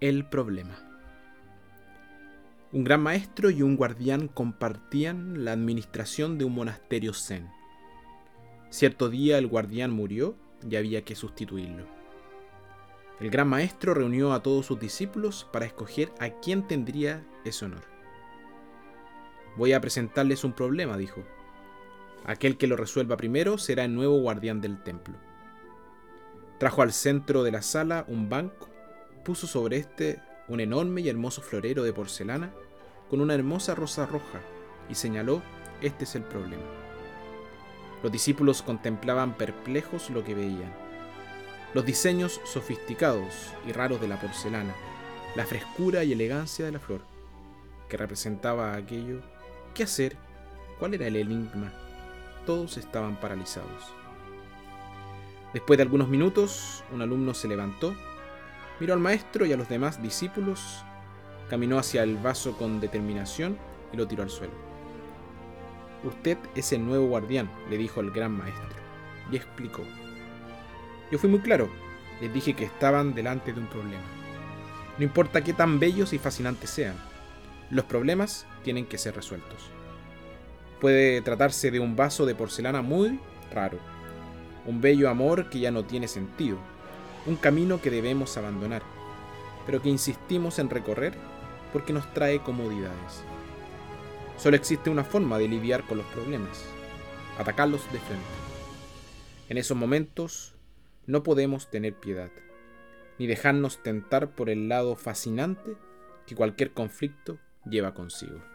El problema. Un gran maestro y un guardián compartían la administración de un monasterio zen. Cierto día el guardián murió y había que sustituirlo. El gran maestro reunió a todos sus discípulos para escoger a quién tendría ese honor. Voy a presentarles un problema, dijo. Aquel que lo resuelva primero será el nuevo guardián del templo. Trajo al centro de la sala un banco puso sobre este un enorme y hermoso florero de porcelana con una hermosa rosa roja y señaló, este es el problema. Los discípulos contemplaban perplejos lo que veían. Los diseños sofisticados y raros de la porcelana, la frescura y elegancia de la flor, que representaba aquello, qué hacer, cuál era el enigma, todos estaban paralizados. Después de algunos minutos, un alumno se levantó Miró al maestro y a los demás discípulos, caminó hacia el vaso con determinación y lo tiró al suelo. Usted es el nuevo guardián, le dijo el gran maestro, y explicó. Yo fui muy claro, les dije que estaban delante de un problema. No importa qué tan bellos y fascinantes sean, los problemas tienen que ser resueltos. Puede tratarse de un vaso de porcelana muy raro, un bello amor que ya no tiene sentido, un camino que debemos abandonar, pero que insistimos en recorrer porque nos trae comodidades. Solo existe una forma de lidiar con los problemas, atacarlos de frente. En esos momentos no podemos tener piedad, ni dejarnos tentar por el lado fascinante que cualquier conflicto lleva consigo.